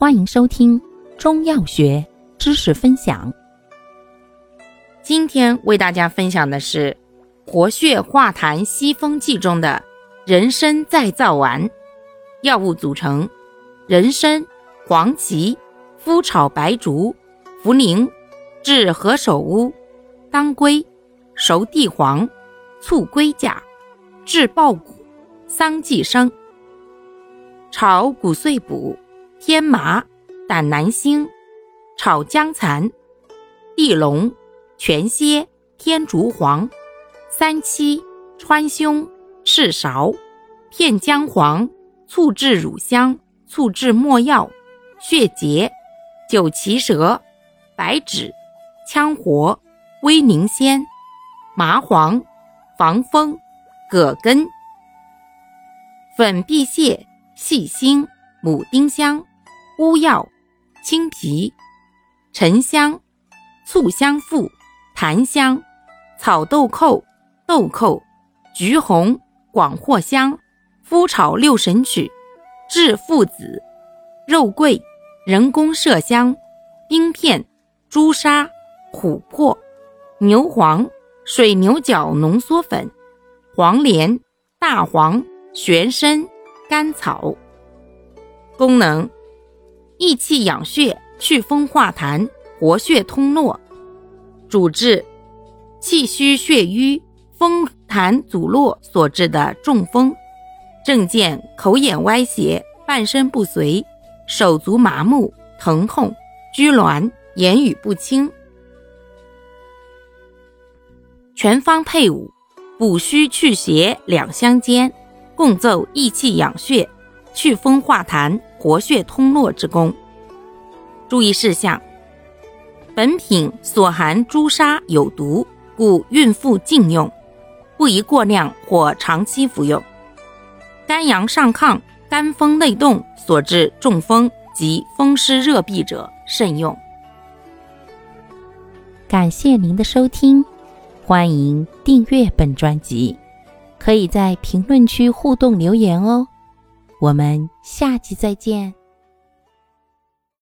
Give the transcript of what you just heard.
欢迎收听中药学知识分享。今天为大家分享的是活血化痰息风剂中的人参再造丸。药物组成：人参、黄芪、麸炒白术、茯苓、炙何首乌、当归、熟地黄、醋龟甲、炙爆谷、桑寄生。炒骨碎补。天麻、胆南星、炒姜蚕、地龙、全蝎、天竺黄、三七、川芎、赤芍、片姜黄、醋制乳香、醋制没药、血竭、九芪蛇、白芷、羌活、威宁仙、麻黄、防风、葛根、粉碧泻、细辛、母丁香。乌药、青皮、沉香、醋香附、檀香、草豆蔻、豆蔻、橘红、广藿香、麸炒六神曲、炙附子、肉桂、人工麝香、冰片、朱砂、琥珀、牛黄、水牛角浓缩粉、黄连、大黄、玄参、甘草。功能。益气养血、祛风化痰、活血通络，主治气虚血瘀、风痰阻络所致的中风。症见口眼歪斜、半身不遂、手足麻木、疼痛、拘挛、言语不清。全方配伍，补虚祛邪两相兼，共奏益气养血。祛风化痰、活血通络之功。注意事项：本品所含朱砂有毒，故孕妇禁用，不宜过量或长期服用。肝阳上亢、肝风内动所致中风及风湿热痹者慎用。感谢您的收听，欢迎订阅本专辑，可以在评论区互动留言哦。我们下期再见。